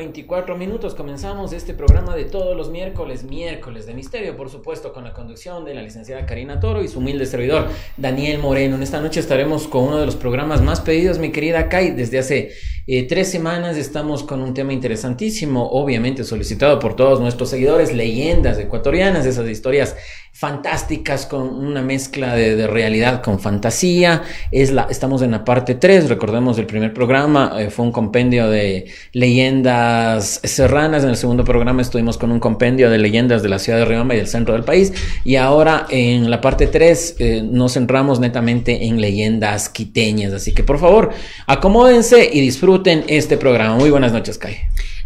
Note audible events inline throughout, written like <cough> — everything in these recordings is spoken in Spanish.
21 horas con 24 minutos comenzamos este programa de todos los miércoles, miércoles de misterio, por supuesto, con la conducción de la licenciada Karina Toro y su humilde servidor Daniel Moreno. En esta noche estaremos con uno de los programas más pedidos, mi querida Kai. Desde hace eh, tres semanas estamos con un tema interesantísimo, obviamente solicitado por todos nuestros seguidores, leyendas ecuatorianas, esas historias fantásticas con una mezcla de, realidad con fantasía. Es la, estamos en la parte 3, recordemos el primer programa, eh, fue un compendio de leyendas serranas, en el segundo programa estuvimos con un compendio de leyendas de la ciudad de Riobamba y del centro del país, y ahora en la parte 3 eh, nos centramos netamente en leyendas quiteñas, así que por favor, acomódense y disfruten este programa. Muy buenas noches, Kai.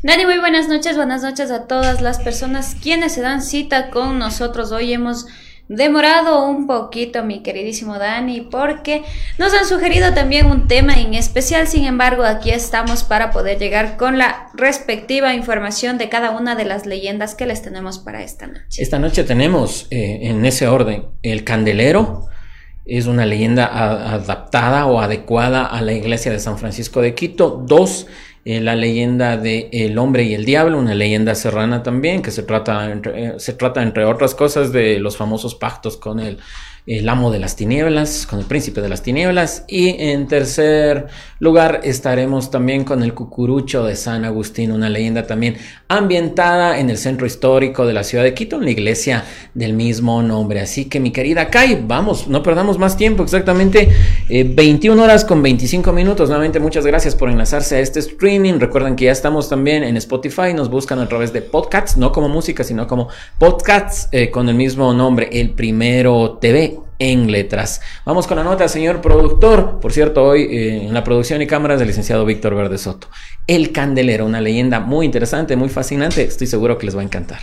Dani, muy buenas noches, buenas noches a todas las personas quienes se dan cita con nosotros. Hoy hemos demorado un poquito, mi queridísimo Dani, porque nos han sugerido también un tema en especial. Sin embargo, aquí estamos para poder llegar con la respectiva información de cada una de las leyendas que les tenemos para esta noche. Esta noche tenemos eh, en ese orden el candelero. Es una leyenda adaptada o adecuada a la iglesia de San Francisco de Quito. Dos, eh, la leyenda de El hombre y el diablo, una leyenda serrana también, que se trata, eh, se trata entre otras cosas de los famosos pactos con el el amo de las tinieblas, con el príncipe de las tinieblas. Y en tercer lugar estaremos también con el cucurucho de San Agustín, una leyenda también ambientada en el centro histórico de la ciudad de Quito, en la iglesia del mismo nombre. Así que mi querida Kai, vamos, no perdamos más tiempo, exactamente 21 eh, horas con 25 minutos. Nuevamente muchas gracias por enlazarse a este streaming. Recuerden que ya estamos también en Spotify, nos buscan a través de podcasts, no como música, sino como podcasts eh, con el mismo nombre, el primero TV en letras. Vamos con la nota, señor productor. Por cierto, hoy eh, en la producción y cámaras del licenciado Víctor Verde Soto. El Candelero, una leyenda muy interesante, muy fascinante. Estoy seguro que les va a encantar.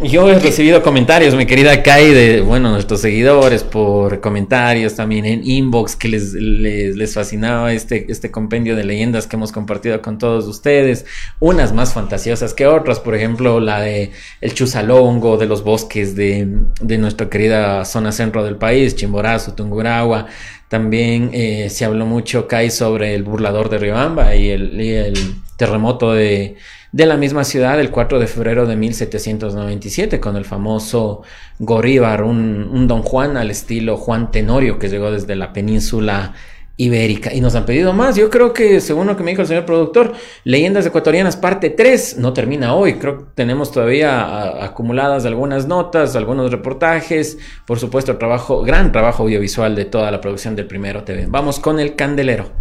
Yo he recibido comentarios, mi querida Kai, de bueno, nuestros seguidores por comentarios también en inbox que les, les, fascinaba este, este compendio de leyendas que hemos compartido con todos ustedes. Unas más fantasiosas que otras, por ejemplo, la de el Chusalongo, de los bosques de, de nuestra querida zona centro del país, Chimborazo, Tunguragua. También eh, se habló mucho, Kai, sobre el burlador de Riobamba y y el terremoto de de la misma ciudad el 4 de febrero de 1797 con el famoso Goríbar, un, don Juan al estilo Juan Tenorio que llegó desde la península ibérica. Y nos han pedido más. Yo creo que, según lo que me dijo el señor productor, Leyendas Ecuatorianas parte 3 no termina hoy. Creo que tenemos todavía acumuladas algunas notas, algunos reportajes. Por supuesto, trabajo, gran trabajo audiovisual de toda la producción del Primero TV. Vamos con el candelero.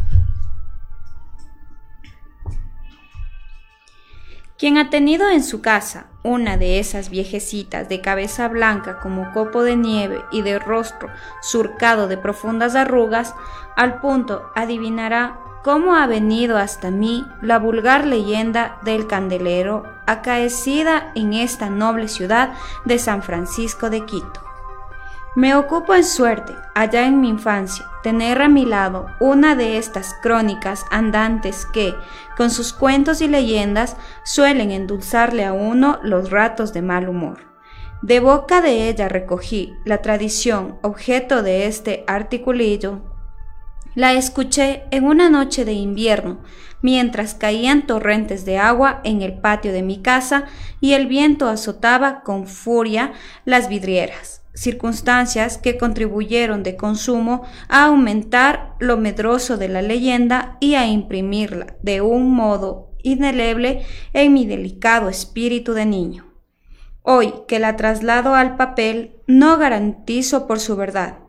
Quien ha tenido en su casa una de esas viejecitas de cabeza blanca como copo de nieve y de rostro surcado de profundas arrugas, al punto adivinará cómo ha venido hasta mí la vulgar leyenda del candelero acaecida en esta noble ciudad de San Francisco de Quito. Me ocupo en suerte, allá en mi infancia, tener a mi lado una de estas crónicas andantes que, con sus cuentos y leyendas, suelen endulzarle a uno los ratos de mal humor. De boca de ella recogí la tradición, objeto de este articulillo. La escuché en una noche de invierno, mientras caían torrentes de agua en el patio de mi casa y el viento azotaba con furia las vidrieras circunstancias que contribuyeron de consumo a aumentar lo medroso de la leyenda y a imprimirla de un modo indeleble en mi delicado espíritu de niño. Hoy que la traslado al papel, no garantizo por su verdad.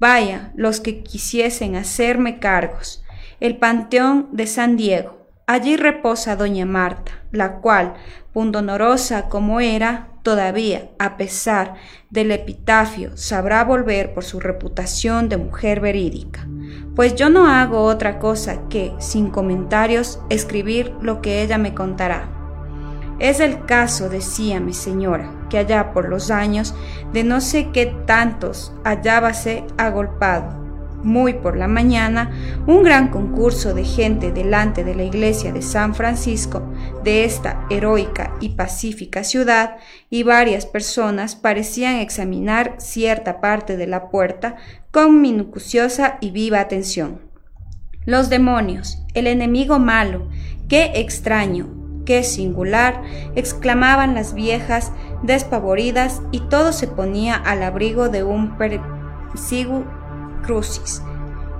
Vaya los que quisiesen hacerme cargos. El Panteón de San Diego. Allí reposa doña Marta, la cual, pundonorosa como era, todavía, a pesar del epitafio, sabrá volver por su reputación de mujer verídica. Pues yo no hago otra cosa que, sin comentarios, escribir lo que ella me contará. Es el caso, decía mi señora, que allá por los años de no sé qué tantos hallábase agolpado, muy por la mañana, un gran concurso de gente delante de la iglesia de San Francisco de esta heroica y pacífica ciudad y varias personas parecían examinar cierta parte de la puerta con minuciosa y viva atención. Los demonios, el enemigo malo, qué extraño, qué singular, exclamaban las viejas despavoridas y todo se ponía al abrigo de un persigu crucis,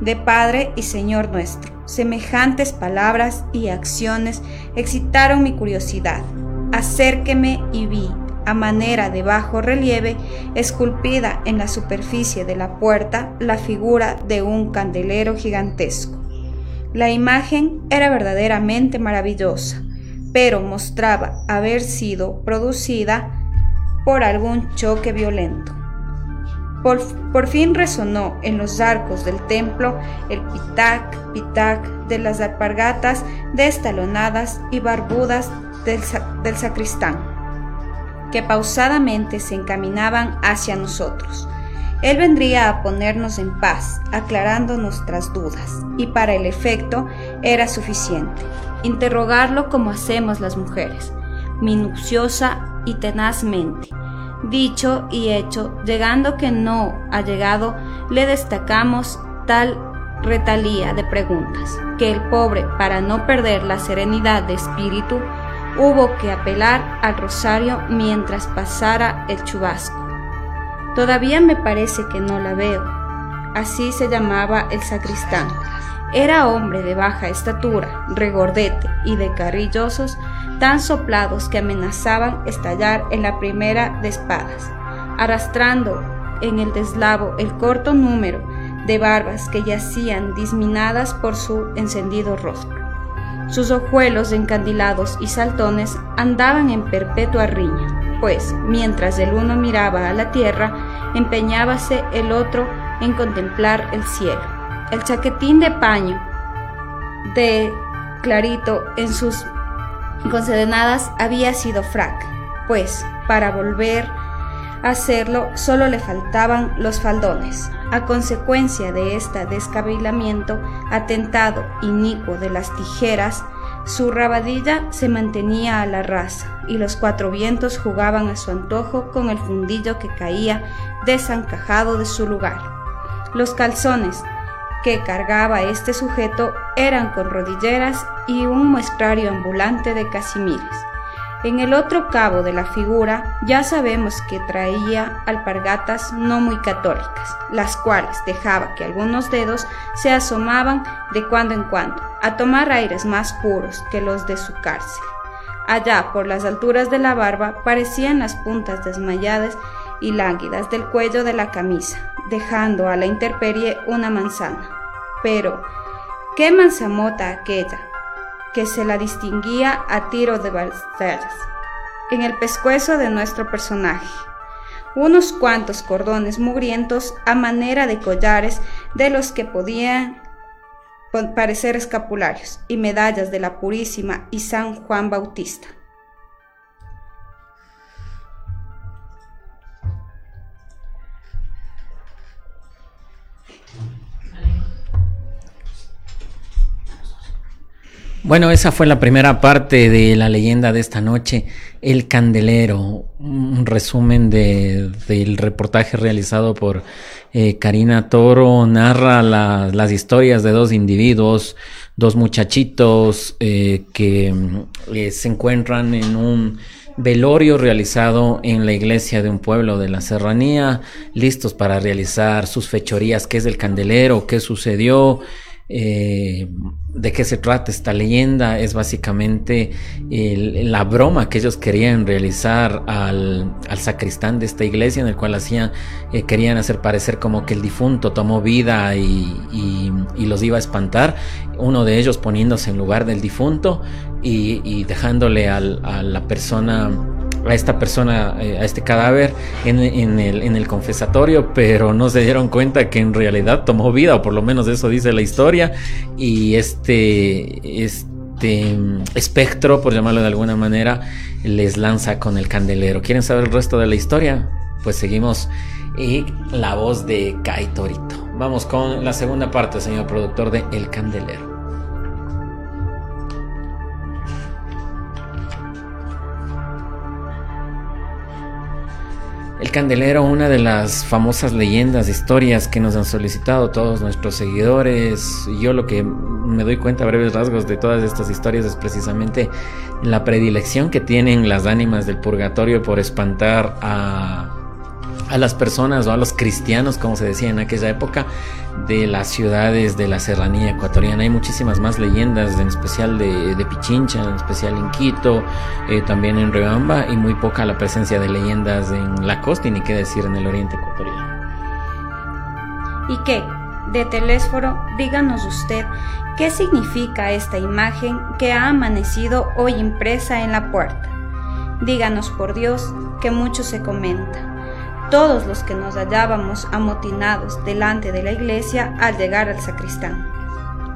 de Padre y Señor nuestro. Semejantes palabras y acciones excitaron mi curiosidad. Acérqueme y vi, a manera de bajo relieve, esculpida en la superficie de la puerta, la figura de un candelero gigantesco. La imagen era verdaderamente maravillosa, pero mostraba haber sido producida por algún choque violento. Por, fin resonó en los arcos del templo el pitac, pitac de las alpargatas destalonadas y barbudas del, del sacristán, que pausadamente se encaminaban hacia nosotros. Él vendría a ponernos en paz, aclarando nuestras dudas, y para el efecto era suficiente. Interrogarlo como hacemos las mujeres, minuciosa y tenazmente, dicho y hecho, llegando que no ha llegado, le destacamos tal retalía de preguntas, que el pobre, para no perder la serenidad de espíritu, hubo que apelar al rosario mientras pasara el chubasco. Todavía me parece que no la veo. Así se llamaba el sacristán. Era hombre de baja estatura, regordete y de carrillosos, tan soplados que amenazaban estallar en la primera de espadas, arrastrando en el deslavo el corto número de barbas que yacían disminadas por su encendido rostro. Sus ojuelos encandilados y saltones andaban en perpetua riña, pues mientras el uno miraba a la tierra, empeñábase el otro en contemplar el cielo. El chaquetín de paño de Clarito en sus concedenadas había sido frac, pues para volver a hacerlo solo le faltaban los faldones. A consecuencia de este descabilamiento, atentado inicuo de las tijeras, su rabadilla se mantenía a la raza y los cuatro vientos jugaban a su antojo con el fundillo que caía desencajado de su lugar. Los calzones que cargaba este sujeto eran con rodilleras y un muestrario ambulante de casimires. En el otro cabo de la figura ya sabemos que traía alpargatas no muy católicas, las cuales dejaba que algunos dedos se asomaban de cuando en cuando, a tomar aires más puros que los de su cárcel. Allá, por las alturas de la barba, parecían las puntas desmayadas y lánguidas del cuello de la camisa, dejando a la intemperie una manzana. Pero, ¿qué manzamota aquella? que se la distinguía a tiro de batallas. En el pescuezo de nuestro personaje, unos cuantos cordones mugrientos a manera de collares de los que podían parecer escapularios y medallas de la Purísima y San Juan Bautista. Bueno, esa fue la primera parte de la leyenda de esta noche, El Candelero, un resumen del reportaje realizado por eh, Karina Toro, narra las historias de dos individuos, dos muchachitos eh, que eh, se encuentran en un velorio realizado en la iglesia de un pueblo de la serranía, listos para realizar sus fechorías, qué es el candelero, qué sucedió, eh, de qué se trata esta leyenda. Es básicamente la broma que ellos querían realizar al, sacristán de esta iglesia, en el cual hacían, eh, querían hacer parecer como que el difunto tomó vida y, los iba a espantar. Uno de ellos poniéndose en lugar del difunto y, dejándole a la persona a esta persona, eh, a este cadáver en, el, confesatorio, pero no se dieron cuenta que en realidad tomó vida, o por lo menos eso dice la historia, y este, este espectro, por llamarlo de alguna manera, les lanza con el candelero. ¿Quieren saber el resto de la historia? Pues seguimos y la voz de Kai Torito. Vamos con la segunda parte, señor productor de El Candelero. El Candelero, una de las famosas leyendas, historias que nos han solicitado todos nuestros seguidores. Yo lo que me doy cuenta a breves rasgos de todas estas historias es precisamente la predilección que tienen las ánimas del purgatorio por espantar a a las personas o a los cristianos, como se decía en aquella época, de las ciudades de la serranía ecuatoriana. Hay muchísimas más leyendas, en especial de, Pichincha, en especial en Quito, eh, también en Riobamba, y muy poca la presencia de leyendas en la costa y ni qué decir en el oriente ecuatoriano. ¿Y qué? De Telésforo, díganos usted qué significa esta imagen que ha amanecido hoy impresa en la puerta. Díganos por Dios que mucho se comenta todos los que nos hallábamos amotinados delante de la iglesia al llegar al sacristán.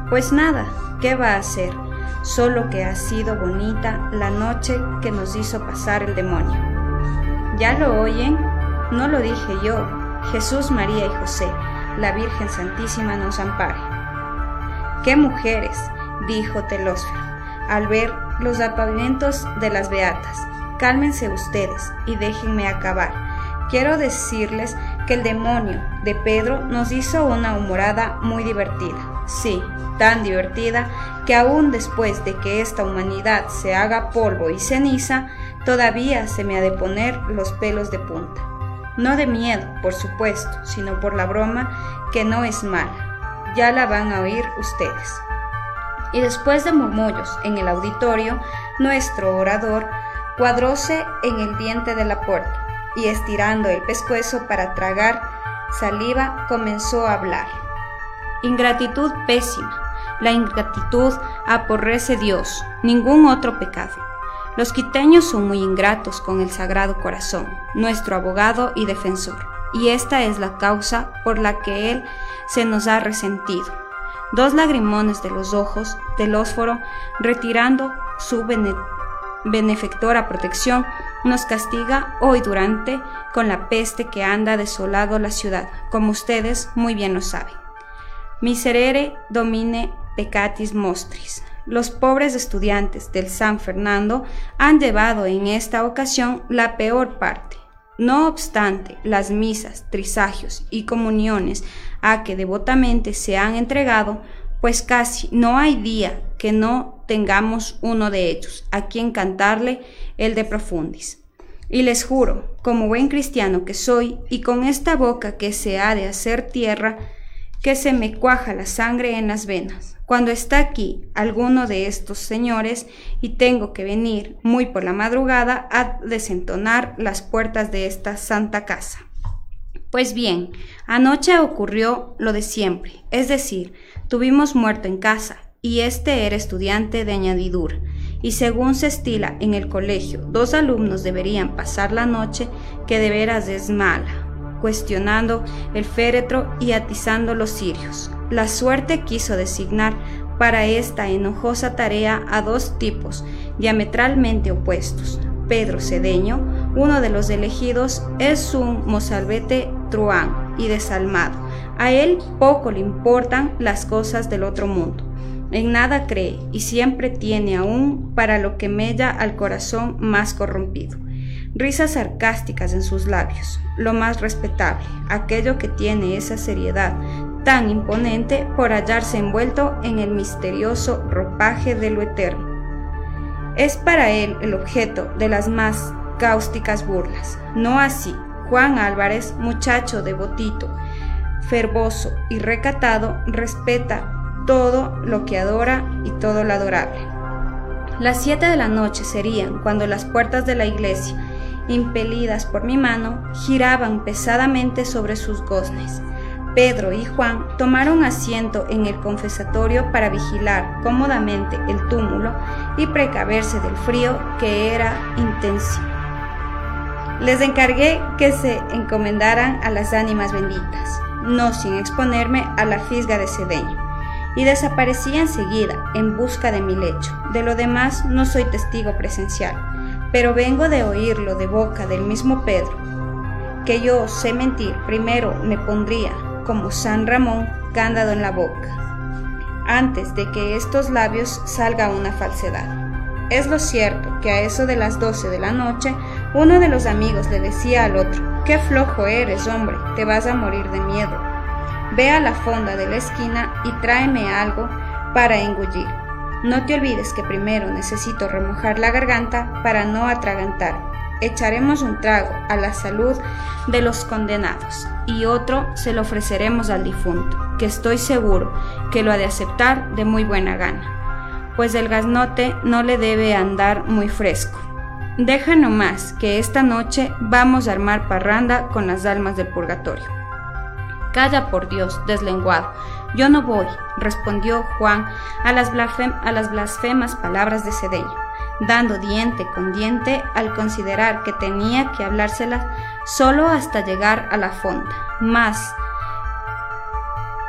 Pues nada, ¿qué va a hacer? Solo que ha sido bonita la noche que nos hizo pasar el demonio. ¿Ya lo oyen? No lo dije yo. Jesús, María y José, la Virgen Santísima nos ampare. ¡Qué mujeres! dijo Telósfero, al ver los apavimentos de las beatas. Cálmense ustedes y déjenme acabar Quiero decirles que el demonio de Pedro nos hizo una humorada muy divertida. Sí, tan divertida que aún después de que esta humanidad se haga polvo y ceniza, todavía se me ha de poner los pelos de punta. No de miedo, por supuesto, sino por la broma que no es mala. Ya la van a oír ustedes. Y después de murmullos en el auditorio, nuestro orador cuadróse en el diente de la puerta y estirando el pescuezo para tragar saliva, comenzó a hablar. Ingratitud pésima. La ingratitud aporrece Dios, ningún otro pecado. Los quiteños son muy ingratos con el Sagrado Corazón, nuestro abogado y defensor, y esta es la causa por la que Él se nos ha resentido. Dos lagrimones de los ojos del ósforo, retirando su benefectora protección, nos castiga hoy durante con la peste que anda desolado la ciudad, como ustedes muy bien lo saben. Miserere domine peccatis mostris. Los pobres estudiantes del San Fernando han llevado en esta ocasión la peor parte. No obstante, las misas, trisagios y comuniones a que devotamente se han entregado, pues casi no hay día que no tengamos uno de ellos, a quien cantarle el de profundis. Y les juro, como buen cristiano que soy, y con esta boca que se ha de hacer tierra, que se me cuaja la sangre en las venas. Cuando está aquí alguno de estos señores y tengo que venir muy por la madrugada a desentonar las puertas de esta santa casa. Pues bien, anoche ocurrió lo de siempre, es decir, tuvimos muerto en casa, y este era estudiante de añadidura y según se estila en el colegio, dos alumnos deberían pasar la noche que de veras es mala, cuestionando el féretro y atizando los cirios. La suerte quiso designar para esta enojosa tarea a dos tipos diametralmente opuestos. Pedro Cedeño, uno de los elegidos, es un mozalbete truán y desalmado. A él poco le importan las cosas del otro mundo en nada cree y siempre tiene aún para lo que mella al corazón más corrompido. Risas sarcásticas en sus labios, lo más respetable, aquello que tiene esa seriedad tan imponente por hallarse envuelto en el misterioso ropaje de lo eterno. Es para él el objeto de las más cáusticas burlas, no así Juan Álvarez, muchacho devotito, fervoso y recatado, respeta todo lo que adora y todo lo adorable. Las siete de la noche serían cuando las puertas de la iglesia, impelidas por mi mano, giraban pesadamente sobre sus goznes. Pedro y Juan tomaron asiento en el confesatorio para vigilar cómodamente el túmulo y precaverse del frío que era intenso. Les encargué que se encomendaran a las ánimas benditas, no sin exponerme a la fisga de Cedeño y desaparecía enseguida en busca de mi lecho. De lo demás no soy testigo presencial, pero vengo de oírlo de boca del mismo Pedro. Que yo sé mentir, primero me pondría como San Ramón cándado en la boca, antes de que estos labios salga una falsedad. Es lo cierto que a eso de las doce de la noche, uno de los amigos le decía al otro, qué flojo eres, hombre, te vas a morir de miedo. Ve a la fonda de la esquina y tráeme algo para engullir. No te olvides que primero necesito remojar la garganta para no atragantar. Echaremos un trago a la salud de los condenados y otro se lo ofreceremos al difunto, que estoy seguro que lo ha de aceptar de muy buena gana, pues el gaznote no le debe andar muy fresco. Deja nomás que esta noche vamos a armar parranda con las almas del purgatorio. Calla por Dios, deslenguado. Yo no voy, respondió Juan a las, blasfemas palabras de Cedeño, dando diente con diente al considerar que tenía que hablárselas solo hasta llegar a la fonda. Más,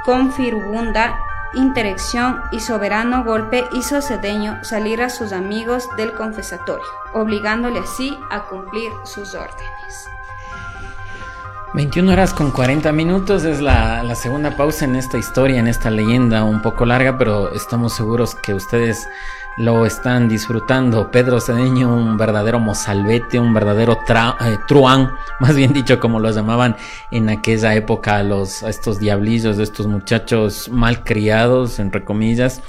con firubunda interacción y soberano golpe hizo Cedeño salir a sus amigos del confesatorio, obligándole así a cumplir sus órdenes. 21 horas con 40 minutos es la, la, segunda pausa en esta historia, en esta leyenda un poco larga, pero estamos seguros que ustedes lo están disfrutando. Pedro Cedeño, un verdadero mozalbete, un verdadero eh, truán, <laughs> más bien dicho, como los llamaban en aquella época los, a estos diablillos, estos muchachos mal criados, entre comillas.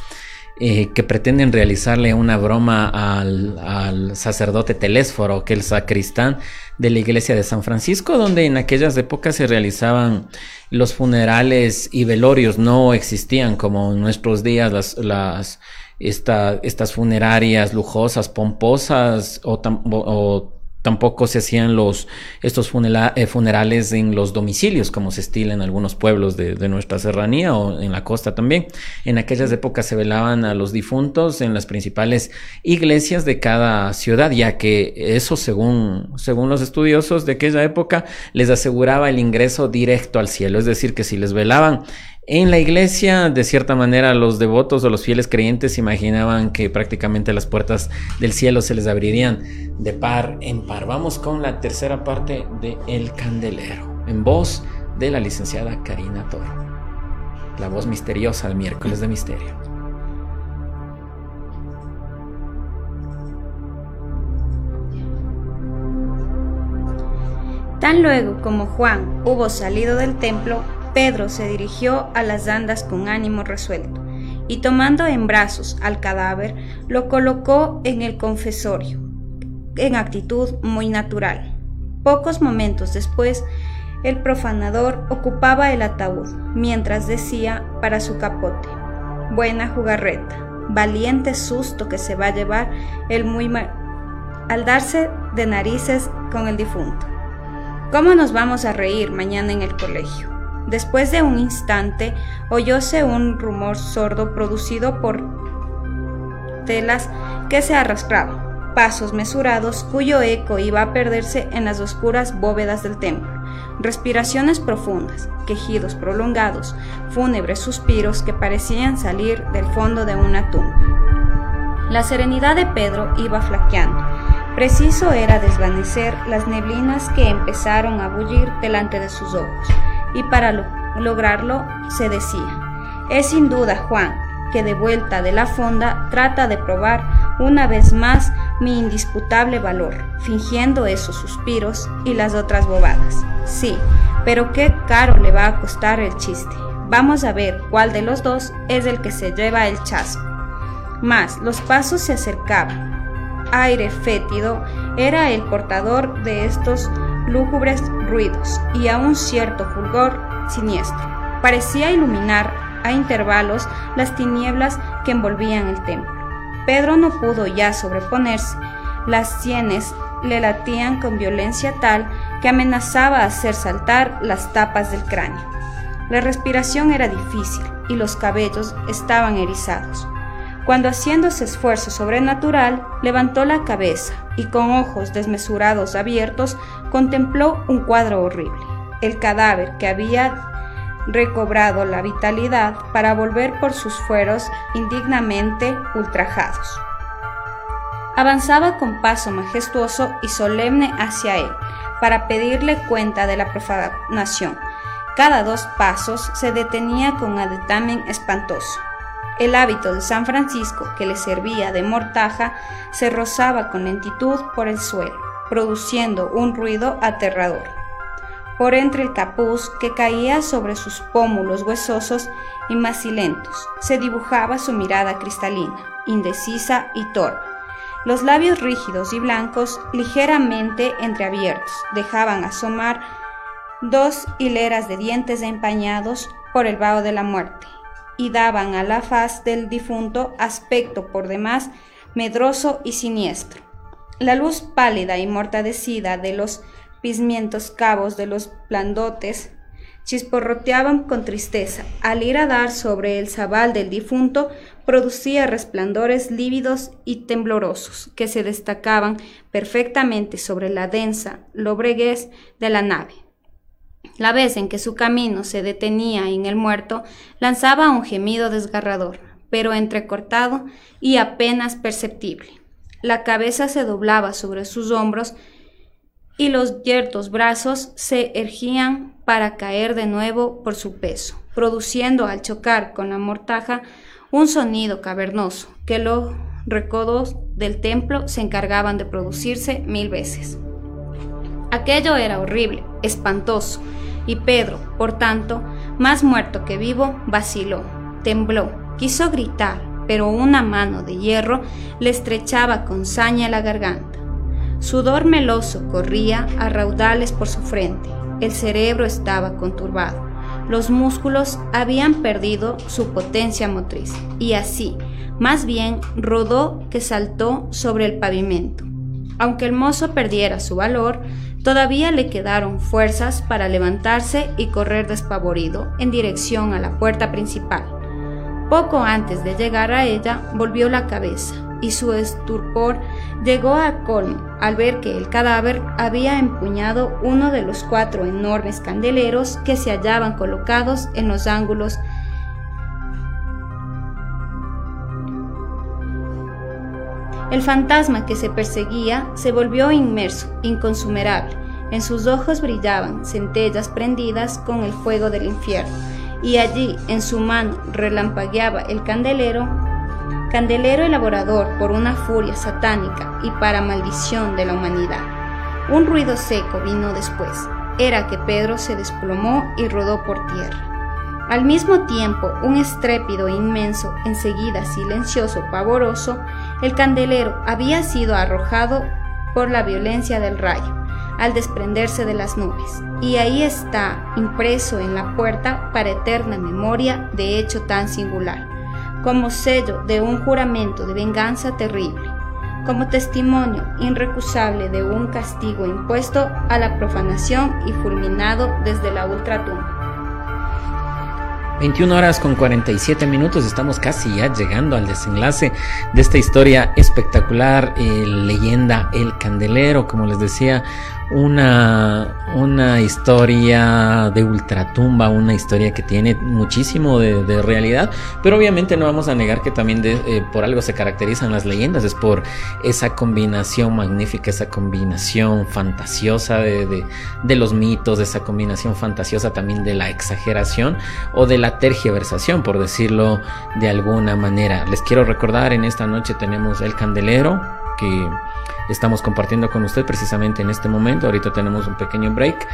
Eh, que pretenden realizarle una broma al, al, sacerdote Telésforo, que el sacristán de la iglesia de San Francisco, donde en aquellas épocas se realizaban los funerales y velorios, no existían como en nuestros días las, las estas funerarias lujosas, pomposas, o, o tampoco se hacían los, estos eh, funerales en los domicilios, como se estila en algunos pueblos de, de, nuestra serranía o en la costa también. En aquellas épocas se velaban a los difuntos en las principales iglesias de cada ciudad, ya que eso, según, según los estudiosos de aquella época, les aseguraba el ingreso directo al cielo. Es decir, que si les velaban en la iglesia, de cierta manera, los devotos o los fieles creyentes imaginaban que prácticamente las puertas del cielo se les abrirían de par en par. Vamos con la tercera parte de El Candelero, en voz de la licenciada Karina Toro. La voz misteriosa del miércoles de misterio. Tan luego como Juan hubo salido del templo, Pedro se dirigió a las andas con ánimo resuelto, y tomando en brazos al cadáver, lo colocó en el confesorio, en actitud muy natural. Pocos momentos después, el profanador ocupaba el ataúd, mientras decía para su capote, Buena jugarreta, valiente susto que se va a llevar el muy mal al darse de narices con el difunto. ¿Cómo nos vamos a reír mañana en el colegio? Después de un instante, oyóse un rumor sordo producido por telas que se arrastraban, pasos mesurados cuyo eco iba a perderse en las oscuras bóvedas del templo, respiraciones profundas, quejidos prolongados, fúnebres suspiros que parecían salir del fondo de una tumba. La serenidad de Pedro iba flaqueando. Preciso era desvanecer las neblinas que empezaron a bullir delante de sus ojos y para lograrlo se decía, es sin duda Juan, que de vuelta de la fonda trata de probar una vez más mi indisputable valor, fingiendo esos suspiros y las otras bobadas. Sí, pero qué caro le va a costar el chiste. Vamos a ver cuál de los dos es el que se lleva el chasco. Mas los pasos se acercaban. Aire fétido era el portador de estos lúgubres ruidos y a un cierto fulgor siniestro. Parecía iluminar a intervalos las tinieblas que envolvían el templo. Pedro no pudo ya sobreponerse. Las sienes le latían con violencia tal que amenazaba hacer saltar las tapas del cráneo. La respiración era difícil y los cabellos estaban erizados cuando haciéndose esfuerzo sobrenatural levantó la cabeza y con ojos desmesurados abiertos contempló un cuadro horrible, el cadáver que había recobrado la vitalidad para volver por sus fueros indignamente ultrajados. Avanzaba con paso majestuoso y solemne hacia él, para pedirle cuenta de la profanación, Cada dos pasos se detenía con adetamen espantoso. El hábito de San Francisco, que le servía de mortaja, se rozaba con lentitud por el suelo, produciendo un ruido aterrador. Por entre el capuz que caía sobre sus pómulos huesosos y macilentos, se dibujaba su mirada cristalina, indecisa y torpe. Los labios rígidos y blancos, ligeramente entreabiertos, dejaban asomar dos hileras de dientes empañados por el vaho de la muerte, y daban a la faz del difunto aspecto por demás medroso y siniestro. La luz pálida y mortadecida de los pismientos cabos de los blandotes chisporroteaban con tristeza. Al ir a dar sobre el zabal del difunto, producía resplandores lívidos y temblorosos que se destacaban perfectamente sobre la densa lobreguez de la nave. La vez en que su camino se detenía en el muerto, lanzaba un gemido desgarrador, pero entrecortado y apenas perceptible. La cabeza se doblaba sobre sus hombros y los yertos brazos se ergían para caer de nuevo por su peso, produciendo al chocar con la mortaja un sonido cavernoso que los recodos del templo se encargaban de producirse mil veces. Aquello era horrible, espantoso, y Pedro, por tanto, más muerto que vivo, vaciló, tembló, quiso gritar, pero una mano de hierro le estrechaba con saña la garganta. Sudor meloso corría a raudales por su frente, el cerebro estaba conturbado, los músculos habían perdido su potencia motriz, y así, más bien, rodó que saltó sobre el pavimento. Aunque el mozo perdiera su valor, Todavía le quedaron fuerzas para levantarse y correr despavorido en dirección a la puerta principal. Poco antes de llegar a ella, volvió la cabeza y su estupor llegó a colmo al ver que el cadáver había empuñado uno de los cuatro enormes candeleros que se hallaban colocados en los ángulos El fantasma que se perseguía se volvió inmerso, inconsumerable. En sus ojos brillaban centellas prendidas con el fuego del infierno, y allí en su mano relampagueaba el candelero, candelero elaborador por una furia satánica y para maldición de la humanidad. Un ruido seco vino después. Era que Pedro se desplomó y rodó por tierra. Al mismo tiempo, un estrépido inmenso, enseguida silencioso, pavoroso, el candelero había sido arrojado por la violencia del rayo, al desprenderse de las nubes, y ahí está impreso en la puerta para eterna memoria de hecho tan singular, como sello de un juramento de venganza terrible, como testimonio irrecusable de un castigo impuesto a la profanación y fulminado desde la ultratumba. 21 horas con 47 minutos, estamos casi ya llegando al desenlace de esta historia espectacular, eh, leyenda El Candelero, como les decía, una, una historia de ultratumba, una historia que tiene muchísimo de, realidad, pero obviamente no vamos a negar que también eh, por algo se caracterizan las leyendas, es por esa combinación magnífica, esa combinación fantasiosa de, de los mitos, esa combinación fantasiosa también de la exageración o de la tergiversación, por decirlo de alguna manera. Les quiero recordar, en esta noche tenemos el candelero, que estamos compartiendo con usted precisamente en este momento. Ahorita tenemos un pequeño break.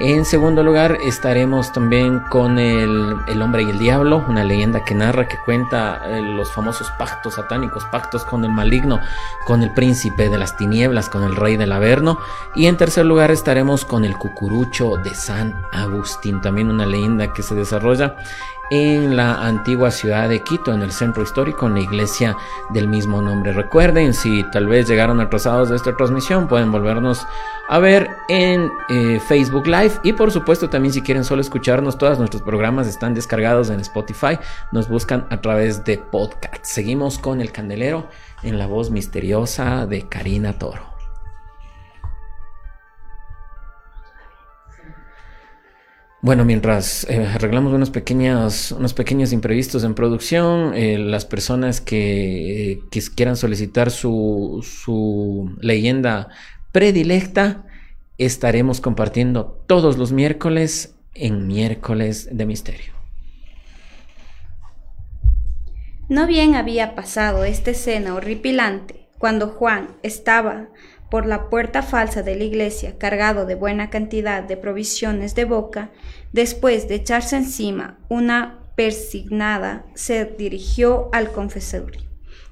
En segundo lugar estaremos también con el, el hombre y el diablo, una leyenda que narra, que cuenta eh, los famosos pactos satánicos, pactos con el maligno, con el príncipe de las tinieblas, con el rey del Averno. Y en tercer lugar estaremos con el cucurucho de San Agustín, también una leyenda que se desarrolla en la antigua ciudad de Quito, en el centro histórico, en la iglesia del mismo nombre. Recuerden, si tal vez llegaron atrasados de esta transmisión, pueden volvernos a ver en eh, Facebook Live y por supuesto también si quieren solo escucharnos, todos nuestros programas están descargados en Spotify, nos buscan a través de podcast. Seguimos con El Candelero en la voz misteriosa de Karina Toro. Bueno, mientras eh, arreglamos unos pequeños, unos pequeños imprevistos en producción, eh, las personas que, quieran solicitar su, su leyenda predilecta, estaremos compartiendo todos los miércoles en miércoles de misterio. No bien había pasado esta escena horripilante cuando Juan estaba por la puerta falsa de la iglesia cargado de buena cantidad de provisiones de boca, después de echarse encima una persignada, se dirigió al confesorio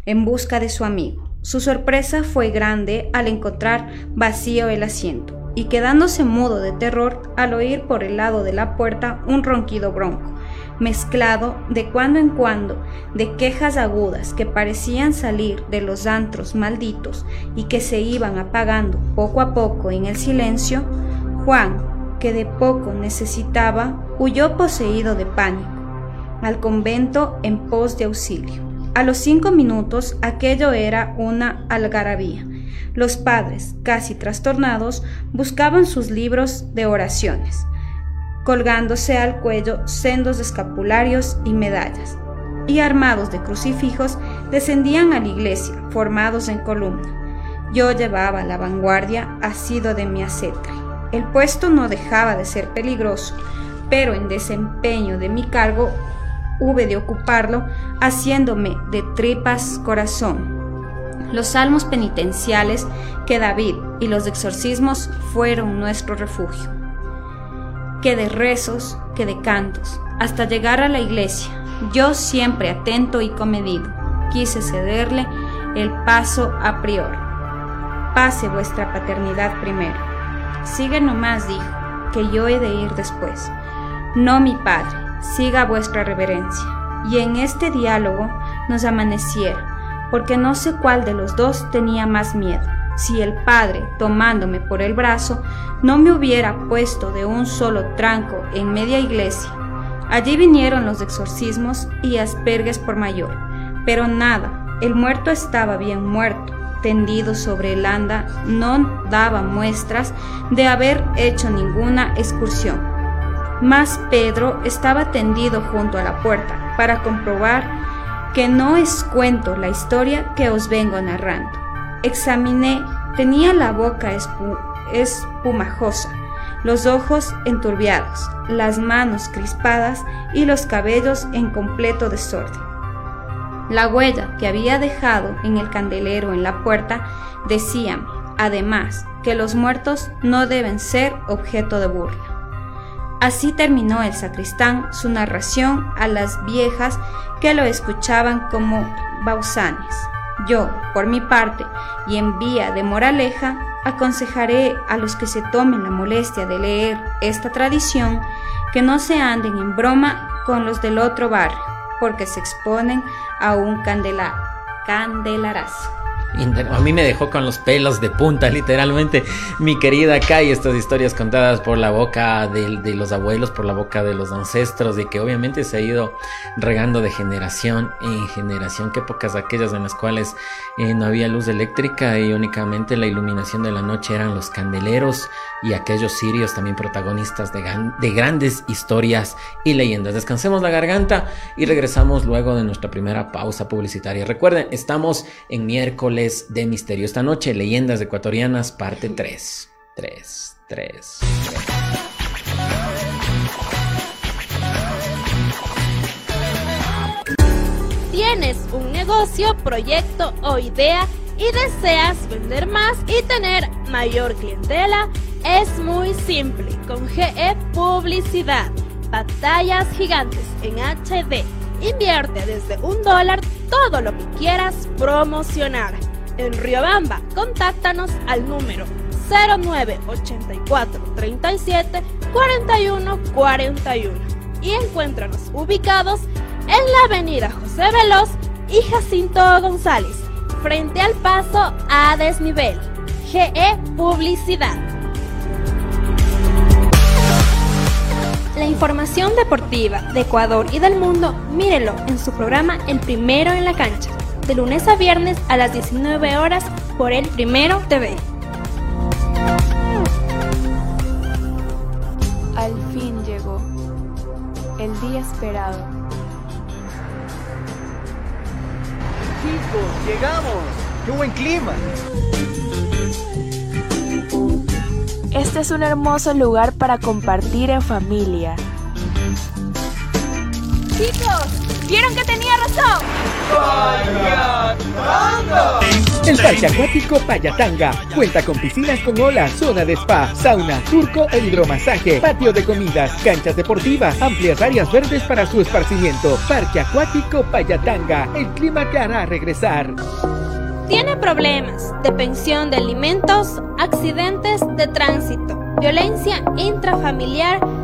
en busca de su amigo. Su sorpresa fue grande al encontrar vacío el asiento y quedándose mudo de terror al oír por el lado de la puerta un ronquido bronco, mezclado de cuando en cuando de quejas agudas que parecían salir de los antros malditos y que se iban apagando poco a poco en el silencio, Juan, que de poco necesitaba, huyó poseído de pánico al convento en pos de auxilio. A los cinco minutos aquello era una algarabía. Los padres, casi trastornados, buscaban sus libros de oraciones, colgándose al cuello sendos escapularios y medallas, y armados de crucifijos descendían a la iglesia, formados en columna. Yo llevaba la vanguardia asido de mi acetre. El puesto no dejaba de ser peligroso, pero en desempeño de mi cargo hube de ocuparlo, haciéndome de tripas corazón. Los salmos penitenciales que David y los exorcismos fueron nuestro refugio. Que de rezos, que de cantos, hasta llegar a la iglesia, yo siempre atento y comedido, quise cederle el paso a prior. Pase vuestra paternidad primero. Sigue nomás, dijo, que yo he de ir después. No mi padre, siga vuestra reverencia. Y en este diálogo nos amaneciera, porque no sé cuál de los dos tenía más miedo, si el padre, tomándome por el brazo, no me hubiera puesto de un solo tranco en media iglesia. Allí vinieron los exorcismos y aspergues por mayor, pero nada, el muerto estaba bien muerto, tendido sobre el anda, no daba muestras de haber hecho ninguna excursión mas Pedro estaba tendido junto a la puerta para comprobar que no es cuento la historia que os vengo narrando. Examiné, tenía la boca espumajosa, los ojos enturbiados, las manos crispadas y los cabellos en completo desorden. La huella que había dejado en el candelero en la puerta decíame, además, que los muertos no deben ser objeto de burla. Así terminó el sacristán su narración a las viejas que lo escuchaban como bausanes. Yo, por mi parte, y en vía de moraleja, aconsejaré a los que se tomen la molestia de leer esta tradición que no se anden en broma con los del otro barrio, porque se exponen a un candela candelarazo. A mí me dejó con los pelos de punta, <laughs> literalmente. Mi querida Kai, estas historias contadas por la boca de, los abuelos, por la boca de los ancestros, y que obviamente se ha ido regando de generación en generación. Qué épocas aquellas en las cuales eh, no había luz eléctrica y únicamente la iluminación de la noche eran los candeleros y aquellos sirios también protagonistas de, de grandes historias y leyendas. Descansemos la garganta y regresamos luego de nuestra primera pausa publicitaria. Recuerden, estamos en miércoles de Misterio. Esta noche, Leyendas Ecuatorianas, parte 3. 3, 3, Tienes un negocio, proyecto o idea y deseas vender más y tener mayor clientela, es muy simple. Con GE Publicidad, batallas gigantes en HD. Invierte desde un dólar todo lo que quieras promocionar en Riobamba. Contáctanos al número 0984 37 41 41 y encuéntranos ubicados en la avenida José Veloz y Jacinto González, frente al paso a desnivel. GE Publicidad. La información deportiva de Ecuador y del mundo, mírelo en su programa El Primero en la Cancha de lunes a viernes a las 19 horas por el Primero TV. Al fin llegó el día esperado. Chicos, llegamos. ¡Qué buen clima! Este es un hermoso lugar para compartir en familia. Chicos, ¿vieron que tenía razón? El Parque Acuático Payatanga cuenta con piscinas con olas, zona de spa, sauna, turco e hidromasaje, patio de comidas, canchas deportivas, amplias áreas verdes para su esparcimiento. Parque Acuático Payatanga, el clima te hará regresar. Tiene problemas de pensión de alimentos, accidentes de tránsito, violencia intrafamiliar,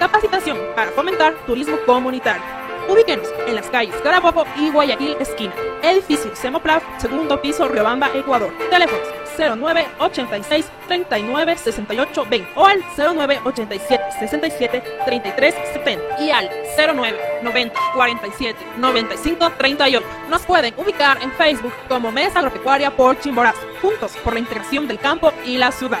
Capacitación para fomentar turismo comunitario. Ubíquenos en las calles Carabobo y Guayaquil esquina. Edificio Semoplaf, segundo piso, Riobamba, Ecuador. Teléfonos 09 86 39 68 20 o al 09 87 67 33 70 y al 09 90 47 95 38. Nos pueden ubicar en Facebook como Mesa Agropecuaria por Chimborazo, juntos por la integración del campo y la ciudad.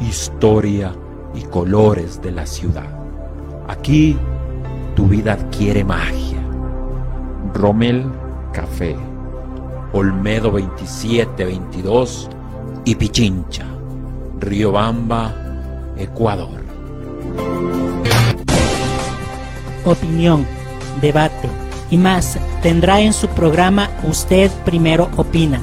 historia y colores de la ciudad. Aquí tu vida adquiere magia. Rommel Café, Olmedo 2722 y Pichincha, Riobamba, Ecuador. opinión, debate y más tendrá en su programa Usted Primero Opina,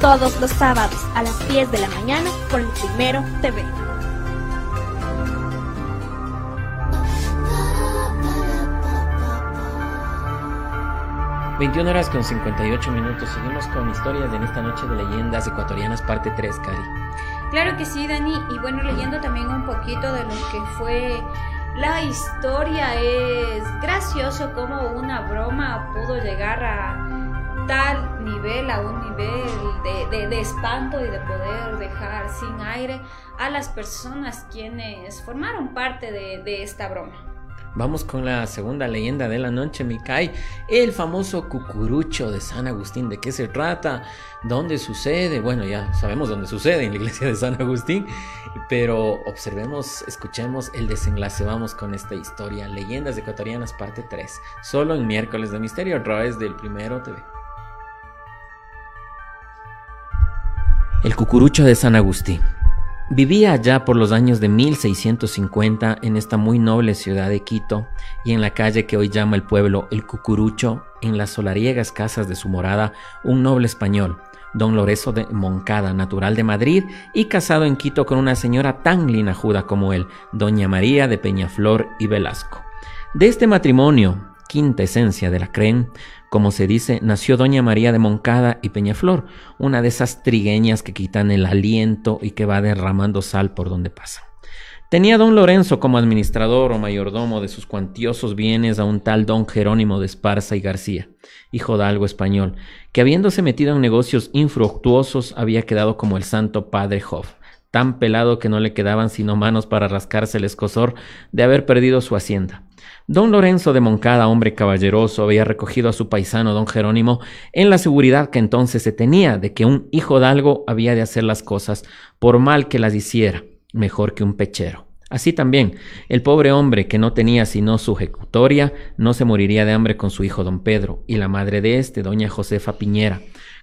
todos los sábados a las 10 de la mañana por el Primero TV. 21 horas con 58 minutos. Seguimos con historias en esta noche de leyendas ecuatorianas, parte 3, Cari. Claro que sí, Dani. Y bueno, leyendo también un poquito de lo que fue la historia, es gracioso cómo una broma pudo llegar a tal nivel, a un nivel de, espanto y de poder dejar sin aire a las personas quienes formaron parte de esta broma. Vamos con la segunda leyenda de la noche, Mikai, el famoso cucurucho de San Agustín. ¿De qué se trata? ¿Dónde sucede? Bueno, ya sabemos dónde sucede, en la iglesia de San Agustín, pero observemos, escuchemos el desenlace. Vamos con esta historia, Leyendas Ecuatorianas, parte 3, solo en miércoles de misterio a través del Primero TV. El cucurucho de San Agustín. Vivía allá por los años de 1650 en esta muy noble ciudad de Quito y en la calle que hoy llama el pueblo El Cucurucho, en las solariegas casas de su morada, un noble español, don Lorenzo de Moncada, natural de Madrid y casado en Quito con una señora tan linajuda como él, doña María de Peñaflor y Velasco. De este matrimonio, quinta esencia de la creen, como se dice, nació doña María de Moncada y Peñaflor, una de esas trigueñas que quitan el aliento y que va derramando sal por donde pasa. Tenía don Lorenzo como administrador o mayordomo de sus cuantiosos bienes a un tal don Jerónimo de Esparza y García, hijo de algo español, que habiéndose metido en negocios infructuosos había quedado como el santo padre Job, tan pelado que no le quedaban sino manos para rascarse el escosor de haber perdido su hacienda. Don Lorenzo de Moncada, hombre caballeroso, había recogido a su paisano don Jerónimo en la seguridad que entonces se tenía de que un hijo de algo había de hacer las cosas, por mal que las hiciera, mejor que un pechero. Así también, el pobre hombre que no tenía sino su ejecutoria, no se moriría de hambre con su hijo don Pedro, y la madre de éste, doña Josefa Piñera,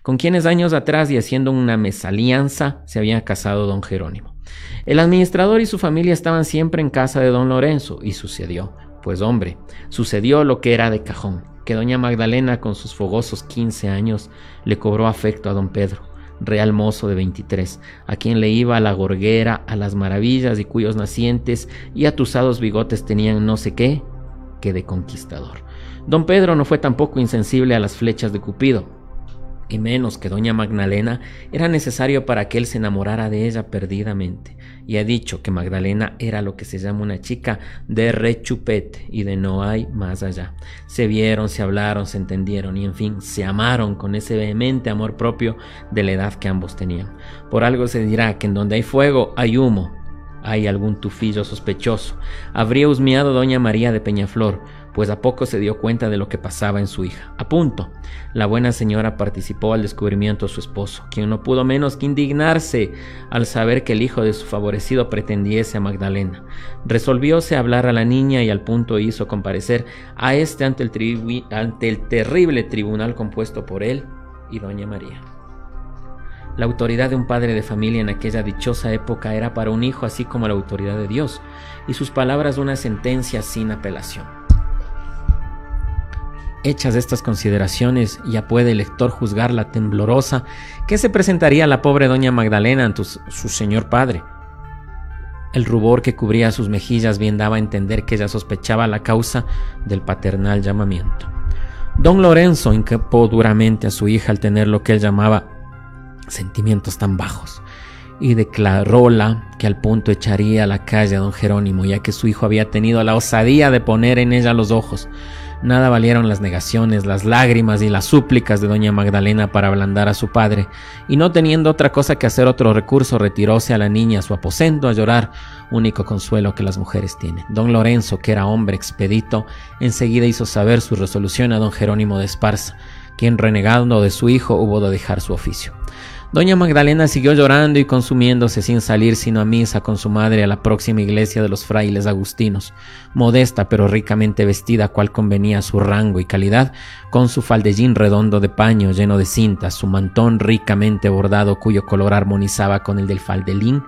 con quienes años atrás y haciendo una mesalianza se había casado don Jerónimo. El administrador y su familia estaban siempre en casa de don Lorenzo, y sucedió pues hombre, sucedió lo que era de cajón, que doña Magdalena con sus fogosos 15 años le cobró afecto a don Pedro, real mozo de 23, a quien le iba a la gorguera, a las maravillas y cuyos nacientes y atusados bigotes tenían no sé qué que de conquistador. Don Pedro no fue tampoco insensible a las flechas de Cupido, y menos que doña Magdalena, era necesario para que él se enamorara de ella perdidamente. Y ha dicho que Magdalena era lo que se llama una chica de rechupete y de no hay más allá. Se vieron, se hablaron, se entendieron y en fin, se amaron con ese vehemente amor propio de la edad que ambos tenían. Por algo se dirá que en donde hay fuego hay humo, hay algún tufillo sospechoso. Habría husmeado doña María de Peñaflor, pues a poco se dio cuenta de lo que pasaba en su hija. A punto, la buena señora participó al descubrimiento de su esposo, quien no pudo menos que indignarse al saber que el hijo de su favorecido pretendiese a Magdalena. Resolvióse hablar a la niña y al punto hizo comparecer a este ante el, ante el terrible tribunal compuesto por él y doña María. La autoridad de un padre de familia en aquella dichosa época era para un hijo así como la autoridad de Dios, y sus palabras una sentencia sin apelación. Hechas estas consideraciones, ya puede el lector juzgar la temblorosa que se presentaría la pobre doña Magdalena ante su señor padre. El rubor que cubría sus mejillas bien daba a entender que ella sospechaba la causa del paternal llamamiento. Don Lorenzo increpó duramente a su hija al tener lo que él llamaba sentimientos tan bajos y declaróla que al punto echaría a la calle a don Jerónimo, ya que su hijo había tenido la osadía de poner en ella los ojos. Nada valieron las negaciones, las lágrimas y las súplicas de doña Magdalena para ablandar a su padre, y no teniendo otra cosa que hacer otro recurso, retiróse a la niña a su aposento a llorar, único consuelo que las mujeres tienen. Don Lorenzo, que era hombre expedito, enseguida hizo saber su resolución a don Jerónimo de Esparza, quien renegando de su hijo hubo de dejar su oficio. Doña Magdalena siguió llorando y consumiéndose sin salir sino a misa con su madre a la próxima iglesia de los frailes agustinos, modesta pero ricamente vestida cual convenía a su rango y calidad, con su faldellín redondo de paño lleno de cintas, su mantón ricamente bordado cuyo color armonizaba con el del faldelín,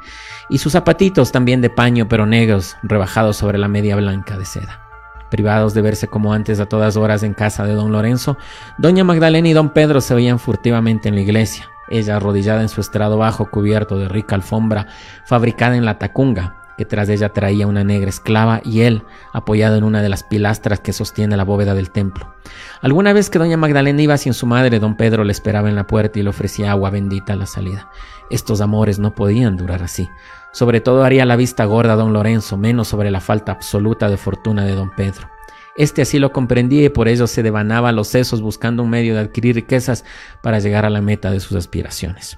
y sus zapatitos también de paño pero negros, rebajados sobre la media blanca de seda. Privados de verse como antes a todas horas en casa de don Lorenzo, doña Magdalena y don Pedro se veían furtivamente en la iglesia ella arrodillada en su estrado bajo cubierto de rica alfombra fabricada en la tacunga, que tras ella traía una negra esclava y él apoyado en una de las pilastras que sostiene la bóveda del templo. Alguna vez que doña Magdalena iba sin su madre, don Pedro le esperaba en la puerta y le ofrecía agua bendita a la salida. Estos amores no podían durar así. Sobre todo haría la vista gorda don Lorenzo, menos sobre la falta absoluta de fortuna de don Pedro. Este así lo comprendía y por ello se devanaba los sesos buscando un medio de adquirir riquezas para llegar a la meta de sus aspiraciones.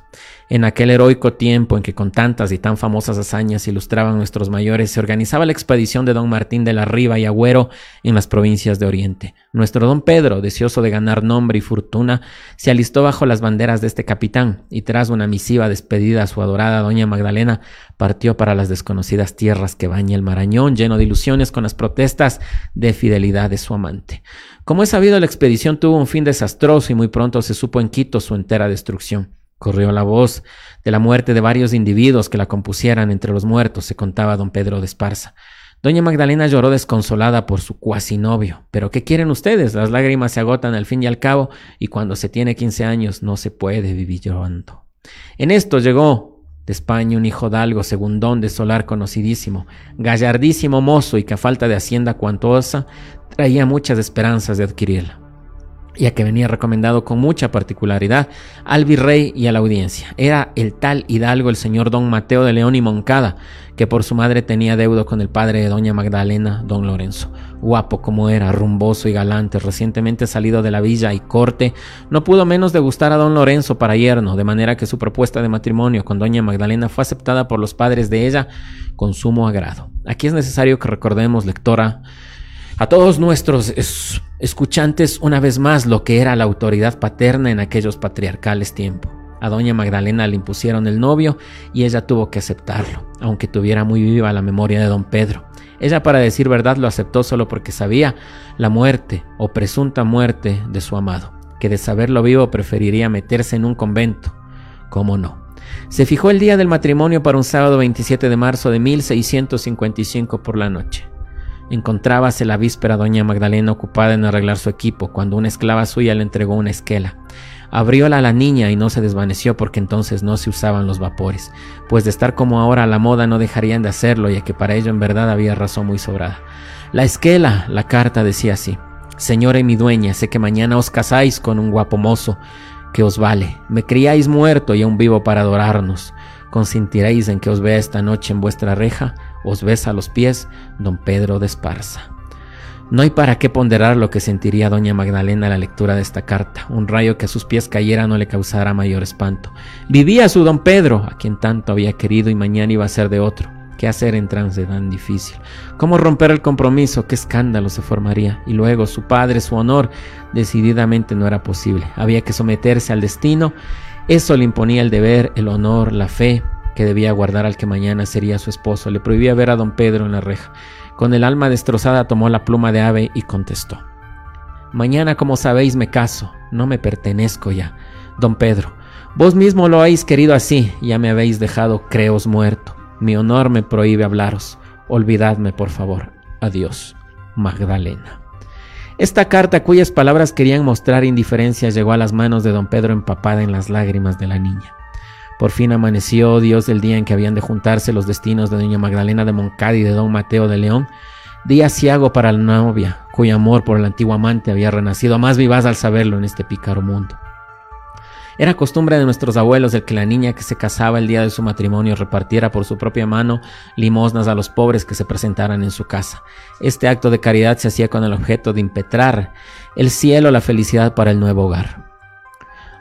En aquel heroico tiempo en que con tantas y tan famosas hazañas ilustraban nuestros mayores, se organizaba la expedición de don Martín de la Riva y Agüero en las provincias de Oriente. Nuestro don Pedro, deseoso de ganar nombre y fortuna, se alistó bajo las banderas de este capitán y tras una misiva despedida a su adorada doña Magdalena, partió para las desconocidas tierras que baña el Marañón, lleno de ilusiones con las protestas de fidelidad de su amante. Como es sabido, la expedición tuvo un fin desastroso y muy pronto se supo en Quito su entera destrucción. Corrió la voz de la muerte de varios individuos que la compusieran entre los muertos, se contaba don Pedro de Esparza. Doña Magdalena lloró desconsolada por su cuasi novio. Pero ¿qué quieren ustedes? Las lágrimas se agotan al fin y al cabo, y cuando se tiene quince años no se puede vivir llorando. En esto llegó de España un hijo d'algo, segundón de solar conocidísimo, gallardísimo mozo y que a falta de hacienda cuantosa traía muchas esperanzas de adquirirla ya que venía recomendado con mucha particularidad al virrey y a la audiencia. Era el tal hidalgo el señor don Mateo de León y Moncada, que por su madre tenía deudo con el padre de doña Magdalena, don Lorenzo. Guapo como era, rumboso y galante, recientemente salido de la villa y corte, no pudo menos de gustar a don Lorenzo para yerno, de manera que su propuesta de matrimonio con doña Magdalena fue aceptada por los padres de ella con sumo agrado. Aquí es necesario que recordemos, lectora, a todos nuestros escuchantes una vez más lo que era la autoridad paterna en aquellos patriarcales tiempos. A doña Magdalena le impusieron el novio y ella tuvo que aceptarlo, aunque tuviera muy viva la memoria de don Pedro. Ella, para decir verdad, lo aceptó solo porque sabía la muerte o presunta muerte de su amado, que de saberlo vivo preferiría meterse en un convento. ¿Cómo no? Se fijó el día del matrimonio para un sábado 27 de marzo de 1655 por la noche. Encontrábase la víspera doña Magdalena ocupada en arreglar su equipo cuando una esclava suya le entregó una esquela. Abrióla a la niña y no se desvaneció porque entonces no se usaban los vapores, pues de estar como ahora a la moda no dejarían de hacerlo ya que para ello en verdad había razón muy sobrada. La esquela, la carta decía así, Señora y mi dueña, sé que mañana os casáis con un guapo mozo que os vale, me criáis muerto y aún vivo para adorarnos, consentiréis en que os vea esta noche en vuestra reja, os besa los pies don Pedro de Esparza. No hay para qué ponderar lo que sentiría doña Magdalena a la lectura de esta carta. Un rayo que a sus pies cayera no le causara mayor espanto. Vivía su don Pedro, a quien tanto había querido y mañana iba a ser de otro. ¿Qué hacer en trance tan difícil? ¿Cómo romper el compromiso? ¿Qué escándalo se formaría? Y luego su padre, su honor, decididamente no era posible. Había que someterse al destino. Eso le imponía el deber, el honor, la fe, que debía guardar al que mañana sería su esposo. Le prohibía ver a don Pedro en la reja. Con el alma destrozada tomó la pluma de ave y contestó. Mañana, como sabéis, me caso. No me pertenezco ya. Don Pedro, vos mismo lo habéis querido así. Ya me habéis dejado, creos, muerto. Mi honor me prohíbe hablaros. Olvidadme, por favor. Adiós. Magdalena. Esta carta, cuyas palabras querían mostrar indiferencia, llegó a las manos de don Pedro empapada en las lágrimas de la niña. Por fin amaneció Dios del día en que habían de juntarse los destinos de doña Magdalena de Moncada y de don Mateo de León, día ciago para la novia, cuyo amor por el antiguo amante había renacido más vivaz al saberlo en este pícaro mundo. Era costumbre de nuestros abuelos el que la niña que se casaba el día de su matrimonio repartiera por su propia mano limosnas a los pobres que se presentaran en su casa. Este acto de caridad se hacía con el objeto de impetrar el cielo la felicidad para el nuevo hogar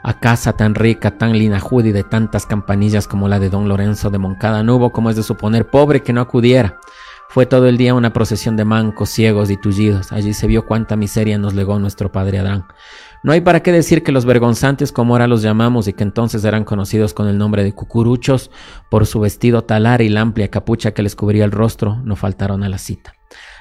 a casa tan rica, tan linajuda y de tantas campanillas como la de don Lorenzo de Moncada no hubo, como es de suponer, pobre que no acudiera. Fue todo el día una procesión de mancos, ciegos y tullidos. Allí se vio cuánta miseria nos legó nuestro padre Adán. No hay para qué decir que los vergonzantes, como ahora los llamamos y que entonces eran conocidos con el nombre de cucuruchos, por su vestido talar y la amplia capucha que les cubría el rostro, no faltaron a la cita.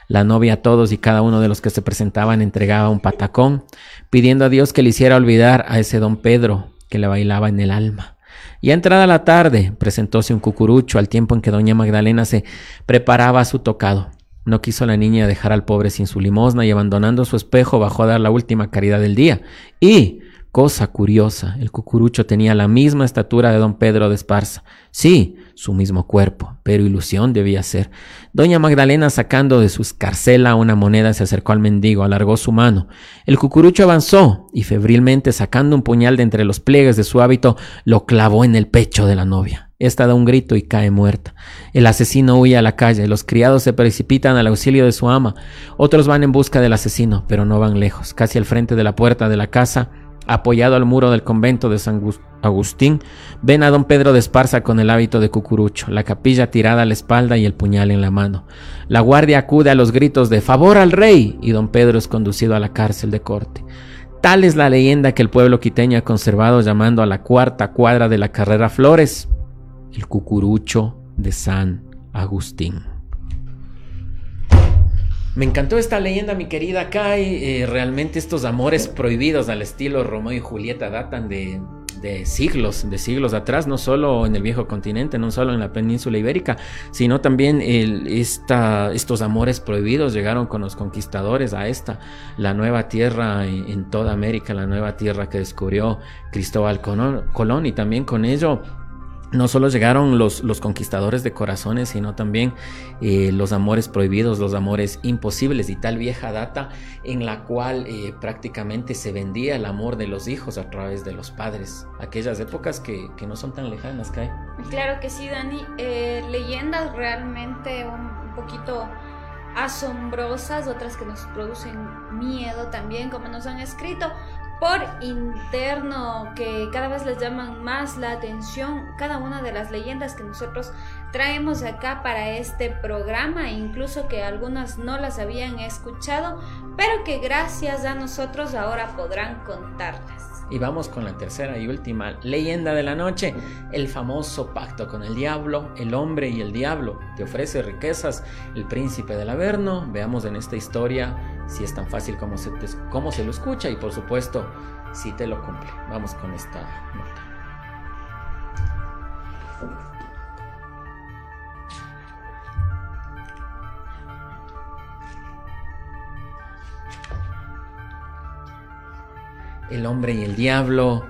La novia a todos y cada uno de los que se presentaban entregaba un patacón, pidiendo a Dios que le hiciera olvidar a ese don Pedro que le bailaba en el alma. Y entrada la tarde, presentóse un cucurucho al tiempo en que doña Magdalena se preparaba a su tocado. No quiso la niña dejar al pobre sin su limosna y abandonando su espejo bajó a dar la última caridad del día. Y, cosa curiosa, el cucurucho tenía la misma estatura de don Pedro de Esparza. Sí, su mismo cuerpo, pero ilusión debía ser. Doña Magdalena, sacando de su escarcela una moneda, se acercó al mendigo, alargó su mano. El cucurucho avanzó y febrilmente, sacando un puñal de entre los pliegues de su hábito, lo clavó en el pecho de la novia. Esta da un grito y cae muerta. El asesino huye a la calle, los criados se precipitan al auxilio de su ama, otros van en busca del asesino, pero no van lejos. Casi al frente de la puerta de la casa, apoyado al muro del convento de San Agustín, ven a don Pedro de Esparza con el hábito de cucurucho, la capilla tirada a la espalda y el puñal en la mano. La guardia acude a los gritos de favor al rey y don Pedro es conducido a la cárcel de corte. Tal es la leyenda que el pueblo quiteño ha conservado llamando a la cuarta cuadra de la carrera Flores, el cucurucho de San Agustín. Me encantó esta leyenda, mi querida Kai. Eh, realmente estos amores prohibidos al estilo Romeo y Julieta datan de, siglos, de siglos atrás, no solo en el viejo continente, no solo en la península ibérica, sino también estos amores prohibidos llegaron con los conquistadores a esta, la nueva tierra en, toda América, la nueva tierra que descubrió Cristóbal Colón y también con ello no solo llegaron los, los, conquistadores de corazones, sino también eh, los amores prohibidos, los amores imposibles y tal vieja data en la cual eh, prácticamente se vendía el amor de los hijos a través de los padres. Aquellas épocas que, no son tan lejanas, Kai. Claro que sí, Dani. Eh, leyendas realmente un poquito asombrosas, otras que nos producen miedo también, como nos han escrito por interno que cada vez les llaman más la atención cada una de las leyendas que nosotros traemos acá para este programa, incluso que algunas no las habían escuchado, pero que gracias a nosotros ahora podrán contarlas. Y vamos con la tercera y última leyenda de la noche, el famoso pacto con el diablo, el hombre y el diablo. Te ofrece riquezas el príncipe del Averno. Veamos en esta historia si es tan fácil como se, como se lo escucha y por supuesto si te lo cumple. Vamos con esta nota. El hombre y el diablo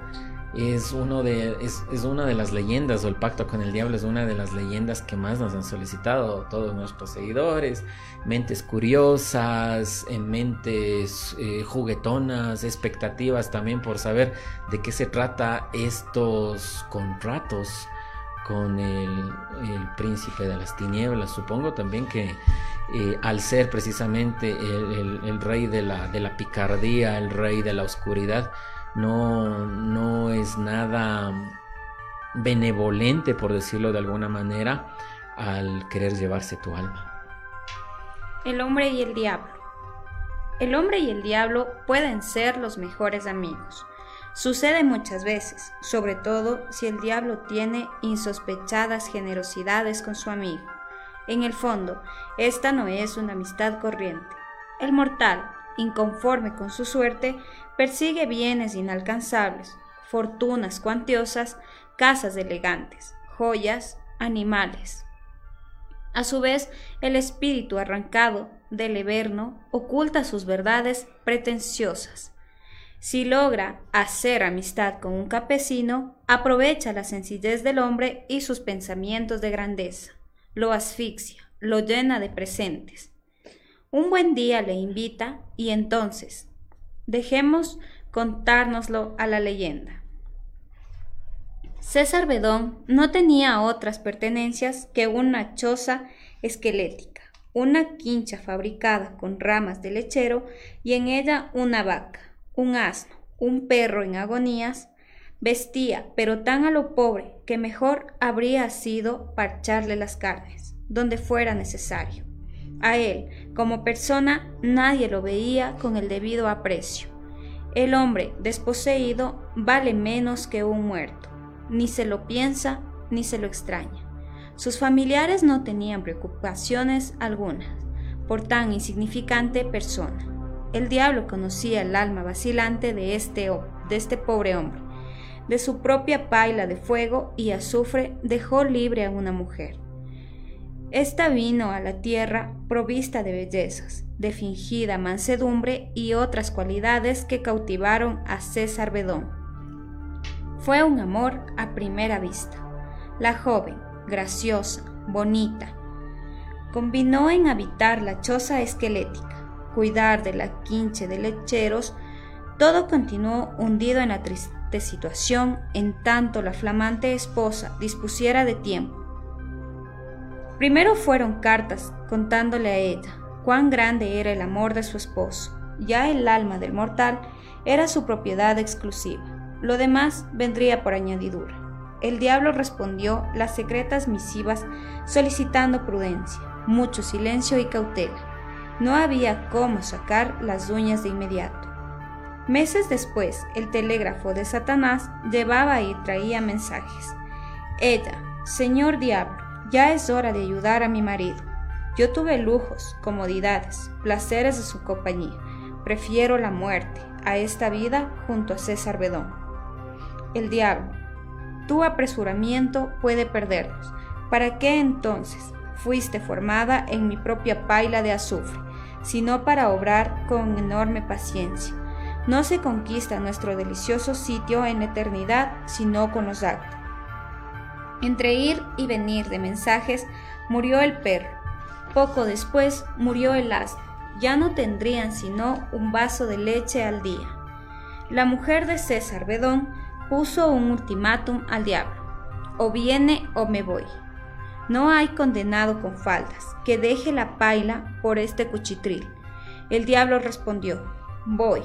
es, uno de, es, una de las leyendas, o el pacto con el diablo es una de las leyendas que más nos han solicitado todos nuestros seguidores. Mentes curiosas, mentes eh, juguetonas, expectativas también por saber de qué se trata estos contratos con el, príncipe de las tinieblas. Supongo también que eh, al ser precisamente el, rey de la, de la picardía, el rey de la oscuridad, no, no es nada benevolente, por decirlo de alguna manera, al querer llevarse tu alma. El hombre y el diablo. El hombre y el diablo pueden ser los mejores amigos. Sucede muchas veces, sobre todo si el diablo tiene insospechadas generosidades con su amigo. En el fondo, esta no es una amistad corriente. El mortal, inconforme con su suerte, persigue bienes inalcanzables, fortunas cuantiosas, casas elegantes, joyas, animales. A su vez, el espíritu arrancado del Eberno oculta sus verdades pretenciosas. Si logra hacer amistad con un campesino, aprovecha la sencillez del hombre y sus pensamientos de grandeza. Lo asfixia, lo llena de presentes. Un buen día le invita y entonces, Dejemos contárnoslo a la leyenda. César Bedón no tenía otras pertenencias que una choza esquelética, una quincha fabricada con ramas de lechero y en ella una vaca, un asno, un perro en agonías, vestía, pero tan a lo pobre que mejor habría sido parcharle las carnes, donde fuera necesario. A él, como persona, nadie lo veía con el debido aprecio. El hombre desposeído vale menos que un muerto. Ni se lo piensa ni se lo extraña. Sus familiares no tenían preocupaciones algunas por tan insignificante persona. El diablo conocía el alma vacilante de este, de este pobre hombre. De su propia paila de fuego y azufre dejó libre a una mujer. Esta vino a la tierra provista de bellezas, de fingida mansedumbre y otras cualidades que cautivaron a César Bedón. Fue un amor a primera vista. La joven, graciosa, bonita, combinó en habitar la choza esquelética cuidar de la quinche de lecheros, todo continuó hundido en la triste situación en tanto la flamante esposa dispusiera de tiempo. Primero fueron cartas contándole a ella cuán grande era el amor de su esposo. Ya el alma del mortal era su propiedad exclusiva. Lo demás vendría por añadidura. El diablo respondió las secretas misivas solicitando prudencia, mucho silencio y cautela. No había cómo sacar las uñas de inmediato. Meses después, el telégrafo de Satanás llevaba y traía mensajes. Ella, Señor Diablo, ya es hora de ayudar a mi marido. Yo tuve lujos, comodidades, placeres de su compañía. Prefiero la muerte a esta vida junto a César Bedón. El diablo, tu apresuramiento puede perdernos. ¿Para qué entonces fuiste formada en mi propia paila de azufre? sino para obrar con enorme paciencia. No se conquista nuestro delicioso sitio en eternidad, sino con los actos. Entre ir y venir de mensajes, murió el perro. Poco después murió el asno. Ya no tendrían sino un vaso de leche al día. La mujer de César Bedón puso un ultimátum al diablo. O viene o me voy. No hay condenado con faldas que deje la paila por este cuchitril. El diablo respondió, voy.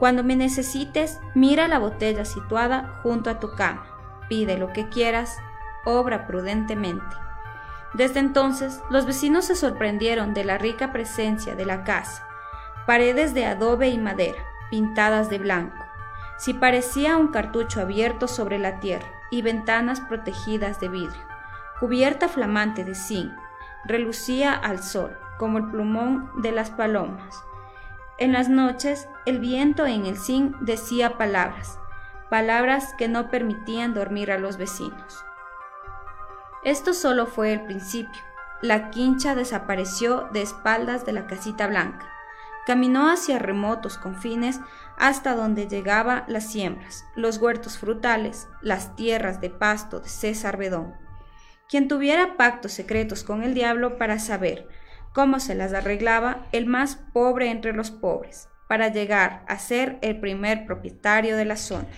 Cuando me necesites, mira la botella situada junto a tu cama. Pide lo que quieras, obra prudentemente. Desde entonces, los vecinos se sorprendieron de la rica presencia de la casa. Paredes de adobe y madera, pintadas de blanco. Si parecía un cartucho abierto sobre la tierra y ventanas protegidas de vidrio cubierta flamante de zinc, relucía al sol como el plumón de las palomas. En las noches el viento en el zinc decía palabras, palabras que no permitían dormir a los vecinos. Esto solo fue el principio. La quincha desapareció de espaldas de la casita blanca. Caminó hacia remotos confines hasta donde llegaba las siembras, los huertos frutales, las tierras de pasto de César Bedón quien tuviera pactos secretos con el diablo para saber cómo se las arreglaba el más pobre entre los pobres, para llegar a ser el primer propietario de la zona.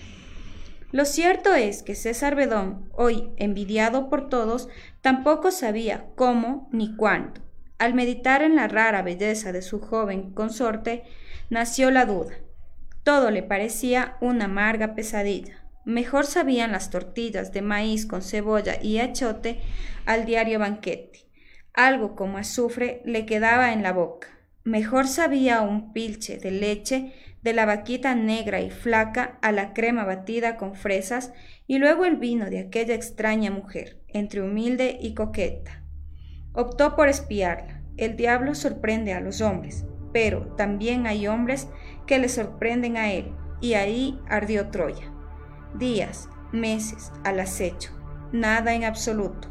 Lo cierto es que César Bedón, hoy envidiado por todos, tampoco sabía cómo ni cuándo. Al meditar en la rara belleza de su joven consorte, nació la duda. Todo le parecía una amarga pesadilla. Mejor sabían las tortillas de maíz con cebolla y achote al diario banquete. Algo como azufre le quedaba en la boca. Mejor sabía un pilche de leche de la vaquita negra y flaca a la crema batida con fresas y luego el vino de aquella extraña mujer, entre humilde y coqueta. Optó por espiarla. El diablo sorprende a los hombres, pero también hay hombres que le sorprenden a él, y ahí ardió Troya días, meses al acecho, nada en absoluto.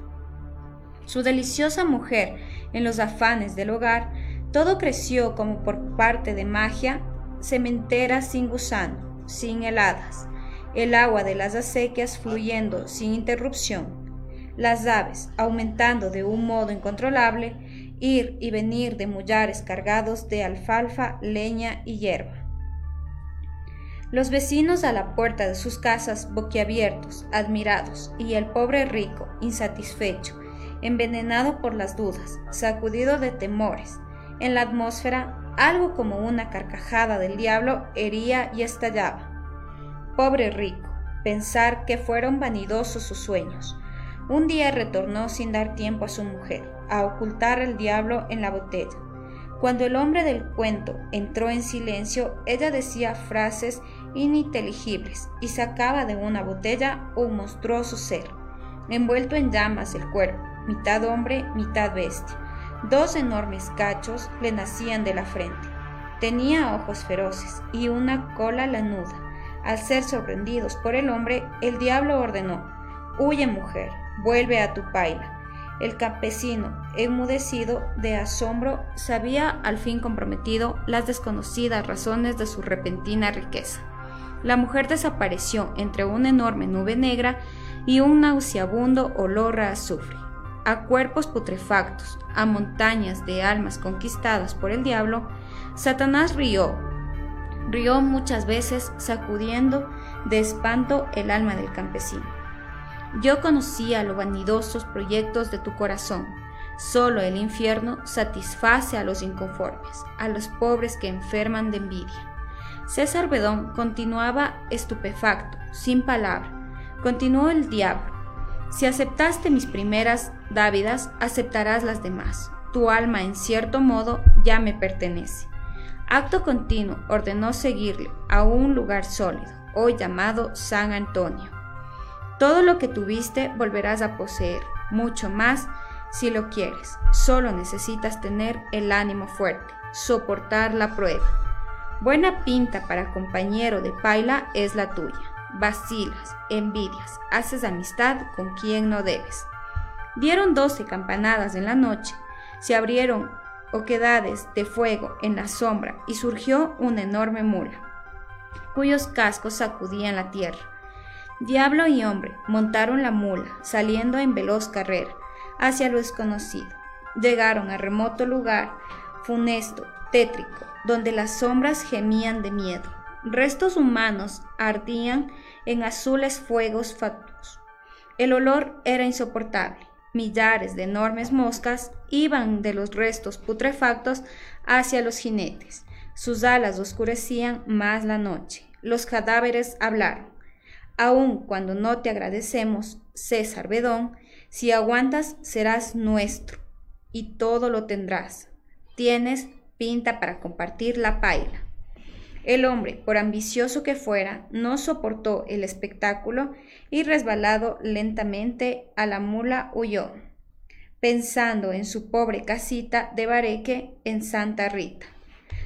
Su deliciosa mujer, en los afanes del hogar, todo creció como por parte de magia, cementera sin gusano, sin heladas, el agua de las acequias fluyendo sin interrupción, las aves aumentando de un modo incontrolable, ir y venir de mullares cargados de alfalfa, leña y hierba. Los vecinos a la puerta de sus casas boquiabiertos, admirados, y el pobre rico, insatisfecho, envenenado por las dudas, sacudido de temores. En la atmósfera, algo como una carcajada del diablo hería y estallaba. Pobre rico, pensar que fueron vanidosos sus sueños. Un día retornó sin dar tiempo a su mujer a ocultar el diablo en la botella. Cuando el hombre del cuento entró en silencio, ella decía frases ininteligibles y sacaba de una botella un monstruoso ser, envuelto en llamas el cuerpo, mitad hombre, mitad bestia. Dos enormes cachos le nacían de la frente. Tenía ojos feroces y una cola lanuda. Al ser sorprendidos por el hombre, el diablo ordenó, Huye mujer, vuelve a tu paila. El campesino, enmudecido de asombro, sabía al fin comprometido las desconocidas razones de su repentina riqueza. La mujer desapareció entre una enorme nube negra y un nauseabundo olor a azufre a cuerpos putrefactos, a montañas de almas conquistadas por el diablo, Satanás rió, rió muchas veces sacudiendo de espanto el alma del campesino. Yo conocía los vanidosos proyectos de tu corazón. Solo el infierno satisface a los inconformes, a los pobres que enferman de envidia. César Bedón continuaba estupefacto, sin palabra. Continuó el diablo si aceptaste mis primeras dávidas, aceptarás las demás. Tu alma, en cierto modo, ya me pertenece. Acto continuo ordenó seguirle a un lugar sólido, hoy llamado San Antonio. Todo lo que tuviste volverás a poseer, mucho más si lo quieres. Solo necesitas tener el ánimo fuerte, soportar la prueba. Buena pinta para compañero de paila es la tuya vacilas, envidias, haces amistad con quien no debes. Dieron doce campanadas en la noche, se abrieron oquedades de fuego en la sombra y surgió una enorme mula, cuyos cascos sacudían la tierra. Diablo y hombre montaron la mula, saliendo en veloz carrera hacia lo desconocido. Llegaron a remoto lugar, funesto, tétrico, donde las sombras gemían de miedo. Restos humanos ardían en azules fuegos fatuos. El olor era insoportable. Millares de enormes moscas iban de los restos putrefactos hacia los jinetes. Sus alas oscurecían más la noche. Los cadáveres hablaron. Aun cuando no te agradecemos, César Bedón, si aguantas serás nuestro y todo lo tendrás. Tienes pinta para compartir la paila. El hombre, por ambicioso que fuera, no soportó el espectáculo y resbalado lentamente a la mula huyó, pensando en su pobre casita de bareque en Santa Rita.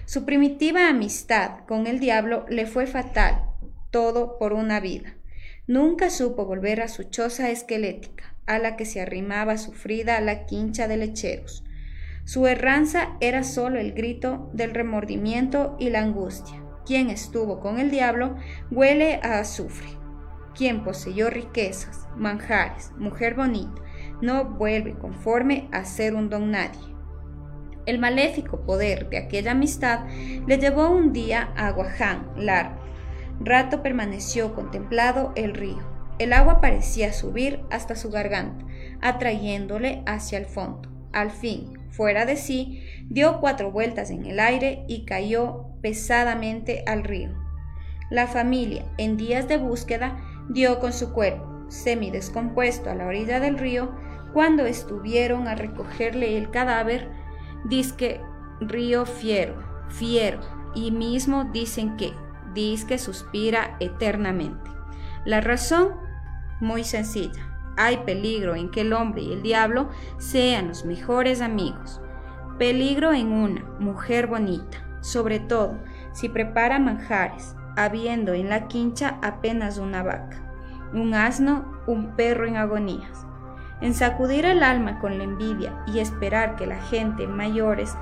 Su primitiva amistad con el diablo le fue fatal, todo por una vida. Nunca supo volver a su choza esquelética, a la que se arrimaba sufrida la quincha de lecheros. Su erranza era solo el grito del remordimiento y la angustia. Quien estuvo con el diablo huele a azufre. Quien poseyó riquezas, manjares, mujer bonita, no vuelve conforme a ser un don nadie. El maléfico poder de aquella amistad le llevó un día a Guaján largo. Rato permaneció contemplado el río. El agua parecía subir hasta su garganta, atrayéndole hacia el fondo. Al fin, fuera de sí, dio cuatro vueltas en el aire y cayó pesadamente al río. La familia, en días de búsqueda, dio con su cuerpo, semidescompuesto a la orilla del río, cuando estuvieron a recogerle el cadáver, disque río fiero, fiero, y mismo dicen que, disque suspira eternamente. La razón, muy sencilla, hay peligro en que el hombre y el diablo sean los mejores amigos. Peligro en una mujer bonita, sobre todo si prepara manjares, habiendo en la quincha apenas una vaca, un asno, un perro en agonías. En sacudir el alma con la envidia y esperar que la gente mayores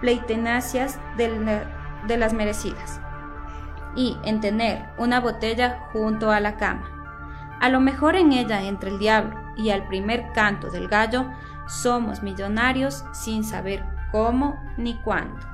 pleitenacias de, de las merecidas. Y en tener una botella junto a la cama a lo mejor en ella entre el diablo y al primer canto del gallo somos millonarios sin saber cómo ni cuándo.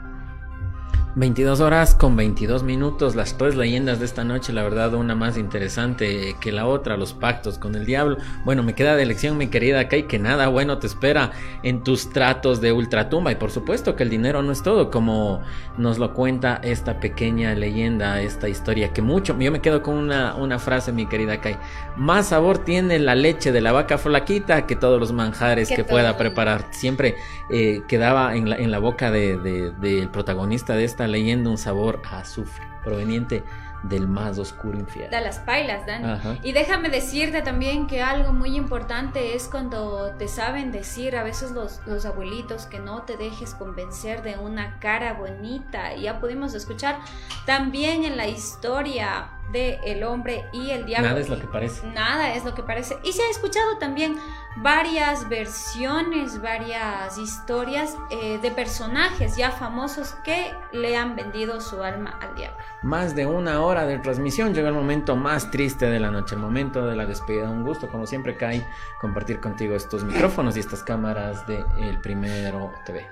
22 horas con 22 minutos, las tres leyendas de esta noche, la verdad una más interesante que la otra, los pactos con el diablo. Bueno, me queda de elección mi querida Kai que nada bueno te espera en tus tratos de ultratumba y por supuesto que el dinero no es todo, como nos lo cuenta esta pequeña leyenda, esta historia que mucho, yo me quedo con una, una frase mi querida Kai, más sabor tiene la leche de la vaca flaquita que todos los manjares que, pueda preparar. Siempre eh, quedaba en la, en la boca del de, protagonista de esta leyendo un sabor a azufre proveniente del más oscuro infierno. De las pailas, Dani. Y déjame decirte también que algo muy importante es cuando te saben decir a veces los, los abuelitos que no te dejes convencer de una cara bonita. Ya pudimos escuchar también en la historia de el hombre y el diablo. Nada es lo que parece. Nada es lo que parece. Y se ha escuchado también varias versiones, varias historias eh, de personajes ya famosos que le han vendido su alma al diablo. Más de una hora de transmisión, llega el momento más triste de la noche, el momento de la despedida. Un gusto, como siempre, Kai, compartir contigo estos micrófonos y estas cámaras de El Primero TV.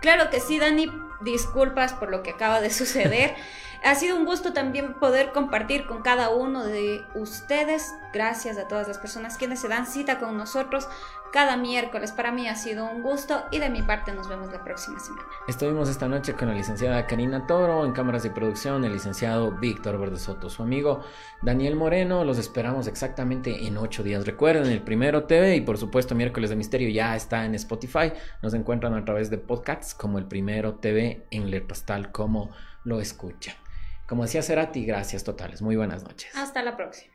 Claro que sí, Dani, disculpas por lo que acaba de suceder. <laughs> Ha sido un gusto también poder compartir con cada uno de ustedes. Gracias a todas las personas quienes se dan cita con nosotros cada miércoles. Para mí ha sido un gusto y de mi parte nos vemos la próxima semana. Estuvimos esta noche con la licenciada Karina Toro en cámaras de producción, el licenciado Víctor Verde Soto, su amigo Daniel Moreno. Los esperamos exactamente en ocho días. Recuerden, el primero TV y por supuesto miércoles de misterio ya está en Spotify. Nos encuentran a través de podcasts como el primero TV en letras tal como lo escucha. Como decía Cerati, gracias totales. Muy buenas noches. Hasta la próxima.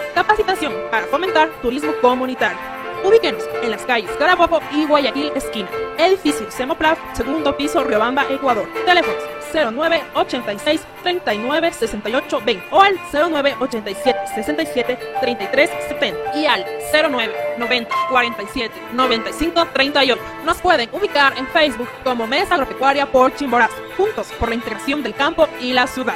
Capacitación para fomentar turismo comunitario. Ubíquenos en las calles Carabobo y Guayaquil esquina. Edificio Semoplaf, segundo piso, Riobamba, Ecuador. Teléfonos 09 86 39 68 20 o al 09 87 67 33 70 y al 09 90 47 95 38. Nos pueden ubicar en Facebook como Mesa Agropecuaria por Chimborazo, juntos por la integración del campo y la ciudad.